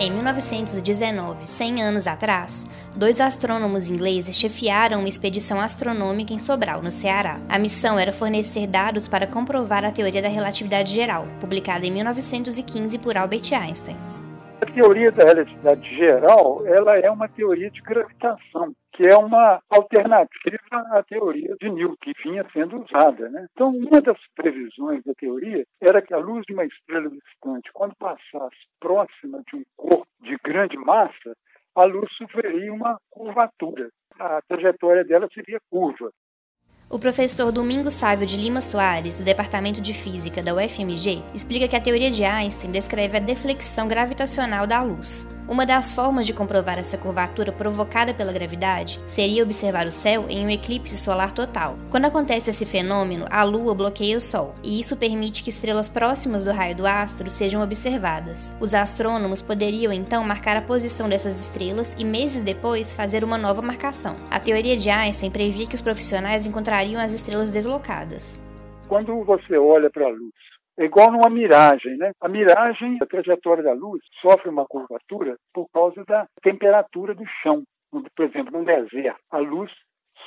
Em 1919, 100 anos atrás, dois astrônomos ingleses chefiaram uma expedição astronômica em Sobral, no Ceará. A missão era fornecer dados para comprovar a teoria da relatividade geral, publicada em 1915 por Albert Einstein. Teoria da relatividade geral, ela é uma teoria de gravitação que é uma alternativa à teoria de Newton, que vinha sendo usada. Né? Então, uma das previsões da teoria era que a luz de uma estrela distante, quando passasse próxima de um corpo de grande massa, a luz sofreria uma curvatura. A trajetória dela seria curva. O professor Domingos Sávio de Lima Soares, do Departamento de Física da UFMG, explica que a teoria de Einstein descreve a deflexão gravitacional da luz. Uma das formas de comprovar essa curvatura provocada pela gravidade seria observar o céu em um eclipse solar total. Quando acontece esse fenômeno, a Lua bloqueia o Sol, e isso permite que estrelas próximas do raio do astro sejam observadas. Os astrônomos poderiam então marcar a posição dessas estrelas e meses depois fazer uma nova marcação. A teoria de Einstein previa que os profissionais encontrariam as estrelas deslocadas. Quando você olha para a luz é igual numa miragem, né? A miragem, a trajetória da luz, sofre uma curvatura por causa da temperatura do chão. Por exemplo, num deserto, a luz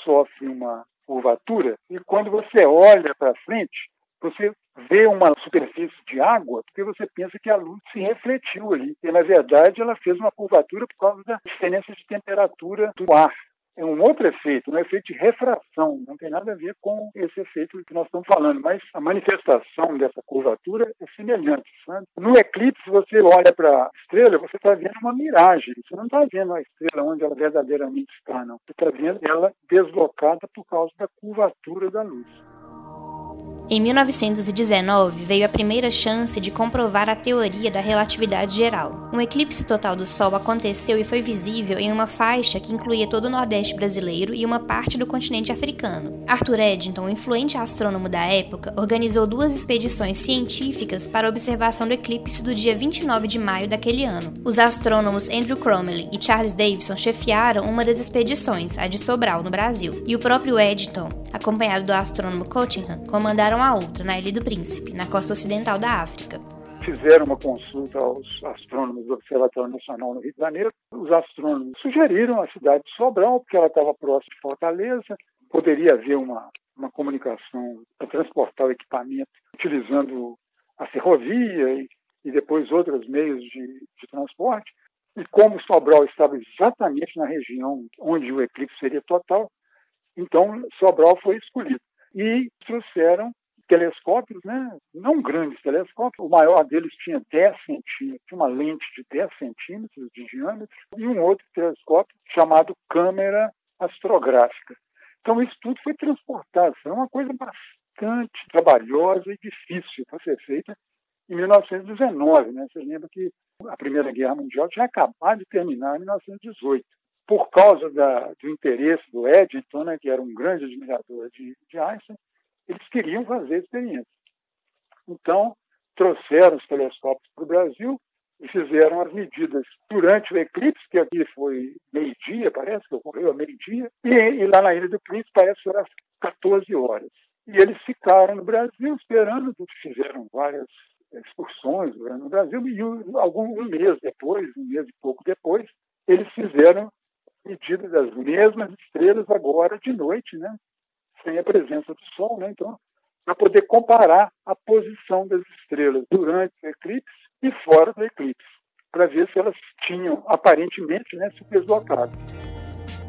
sofre uma curvatura e quando você olha para frente, você vê uma superfície de água porque você pensa que a luz se refletiu ali. E, na verdade, ela fez uma curvatura por causa da diferença de temperatura do ar é um outro efeito, um efeito de refração, não tem nada a ver com esse efeito que nós estamos falando, mas a manifestação dessa curvatura é semelhante. Sabe? No eclipse, você olha para a estrela, você está vendo uma miragem, você não está vendo a estrela onde ela verdadeiramente está, não. Você está vendo ela deslocada por causa da curvatura da luz. Em 1919, veio a primeira chance de comprovar a teoria da relatividade geral. Um eclipse total do Sol aconteceu e foi visível em uma faixa que incluía todo o Nordeste brasileiro e uma parte do continente africano. Arthur Eddington, influente astrônomo da época, organizou duas expedições científicas para a observação do eclipse do dia 29 de maio daquele ano. Os astrônomos Andrew Crommeley e Charles Davidson chefiaram uma das expedições, a de Sobral, no Brasil, e o próprio Eddington, acompanhado do astrônomo Cottingham, comandaram a outra, na Ilha do Príncipe, na costa ocidental da África. Fizeram uma consulta aos astrônomos do Observatório Nacional no Rio de Janeiro. Os astrônomos sugeriram a cidade de Sobral, porque ela estava próxima de Fortaleza, poderia haver uma, uma comunicação para transportar o equipamento utilizando a ferrovia e, e depois outros meios de, de transporte. E como Sobral estava exatamente na região onde o eclipse seria total, então Sobral foi escolhido. E trouxeram telescópios, né? não grandes telescópios, o maior deles tinha 10 centímetros, tinha uma lente de 10 centímetros de diâmetro, e um outro telescópio chamado câmera astrográfica. Então isso tudo foi transportado, foi uma coisa bastante trabalhosa e difícil para ser feita em 1919. Né? Você lembra que a Primeira Guerra Mundial tinha acabado de terminar em 1918. Por causa da, do interesse do Eddington, né, que era um grande admirador de, de Einstein, eles queriam fazer experiência. Então, trouxeram os telescópios para o Brasil e fizeram as medidas durante o eclipse, que aqui foi meio-dia, parece que ocorreu meio-dia, e, e, lá na Ilha do Príncipe parece que era às 14 horas. E eles ficaram no Brasil esperando, fizeram várias excursões no Brasil, e algum um mês depois, um mês e pouco depois, eles fizeram medidas das mesmas estrelas agora de noite, né? sem a presença do Sol, né? Então, para poder comparar a posição das estrelas durante o eclipse e fora do eclipse, para ver se elas tinham aparentemente né, se deslocado.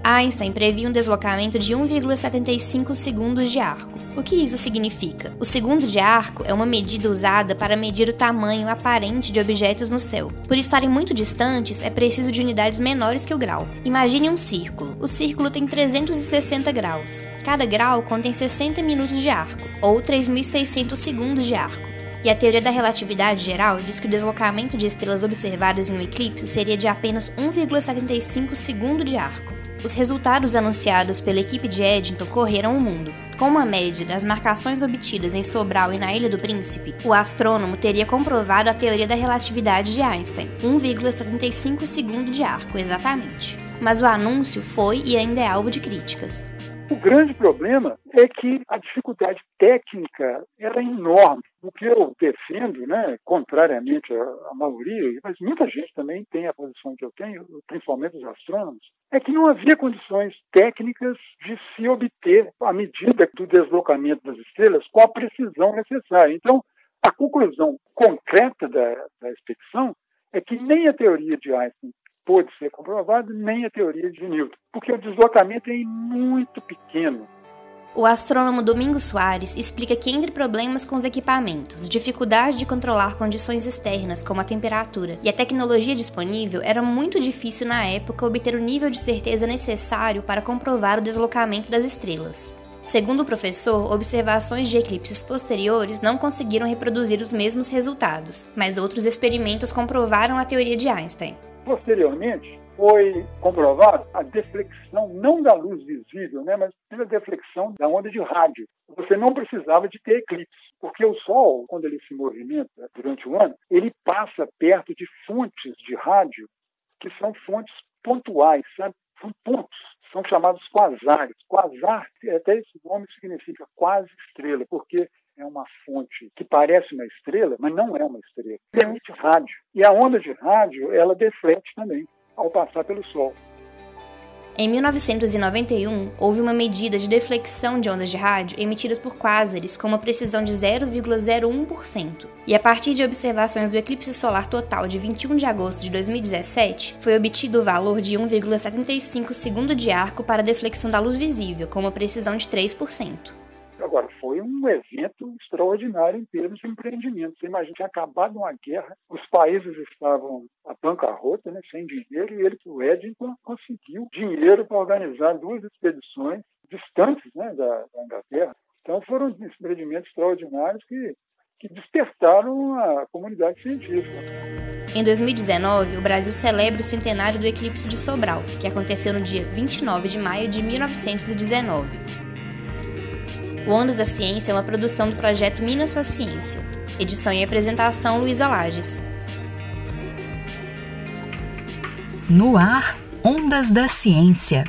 Einstein previa um deslocamento de 1,75 segundos de arco. O que isso significa? O segundo de arco é uma medida usada para medir o tamanho aparente de objetos no céu. Por estarem muito distantes, é preciso de unidades menores que o grau. Imagine um círculo. O círculo tem 360 graus. Cada grau contém 60 minutos de arco, ou 3.600 segundos de arco. E a teoria da relatividade geral diz que o deslocamento de estrelas observadas em um eclipse seria de apenas 1,75 segundo de arco. Os resultados anunciados pela equipe de Eddington correram o mundo. Com uma média das marcações obtidas em Sobral e na Ilha do Príncipe, o astrônomo teria comprovado a teoria da relatividade de Einstein, 1,75 segundo de arco, exatamente. Mas o anúncio foi e ainda é alvo de críticas. O grande problema é que a dificuldade técnica era é enorme. O que eu defendo, né, contrariamente à, maioria, mas muita gente também tem a posição que eu tenho, principalmente os astrônomos, é que não havia condições técnicas de se obter a medida do deslocamento das estrelas com a precisão necessária. Então, a conclusão concreta da, da expedição é que nem a teoria de Einstein pôde ser comprovado, nem a teoria de Newton, porque o deslocamento é muito pequeno. O astrônomo Domingos Soares explica que, entre problemas com os equipamentos, dificuldade de controlar condições externas como a temperatura e a tecnologia disponível, era muito difícil na época obter o nível de certeza necessário para comprovar o deslocamento das estrelas. Segundo o professor, observações de eclipses posteriores não conseguiram reproduzir os mesmos resultados, mas outros experimentos comprovaram a teoria de Einstein. Posteriormente, foi comprovado a deflexão, não da luz visível, né, mas pela deflexão da onda de rádio. Você não precisava de ter eclipse, porque o Sol, quando ele se movimenta durante o ano, ele passa perto de fontes de rádio que são fontes pontuais, sabe? São pontos, são chamados quasares. Quasar, até esse nome significa quase estrela, porque é uma fonte que parece uma estrela, mas não é uma estrela. Emite rádio. E a onda de rádio, ela deflete também ao passar pelo Sol. Em 1991, houve uma medida de deflexão de ondas de rádio emitidas por quásares com uma precisão de 0,01%. E a partir de observações do eclipse solar total de 21 de agosto de 2017, foi obtido o valor de 1,75 segundo de arco para a deflexão da luz visível, com uma precisão de 3%. Foi um evento extraordinário em termos de empreendimento. Você imagina, tinha acabado uma guerra, os países estavam a bancarrota, né, sem dinheiro, e ele, o Eddington, conseguiu dinheiro para organizar duas expedições distantes né, da, da Inglaterra. Então, foram empreendimentos extraordinários que, que despertaram a comunidade científica. Em 2019, o Brasil celebra o centenário do eclipse de Sobral, que aconteceu no dia 29 de maio de 1919. O Ondas da Ciência é uma produção do projeto Minas Sua Ciência. Edição e apresentação Luísa Lages. No ar, Ondas da Ciência.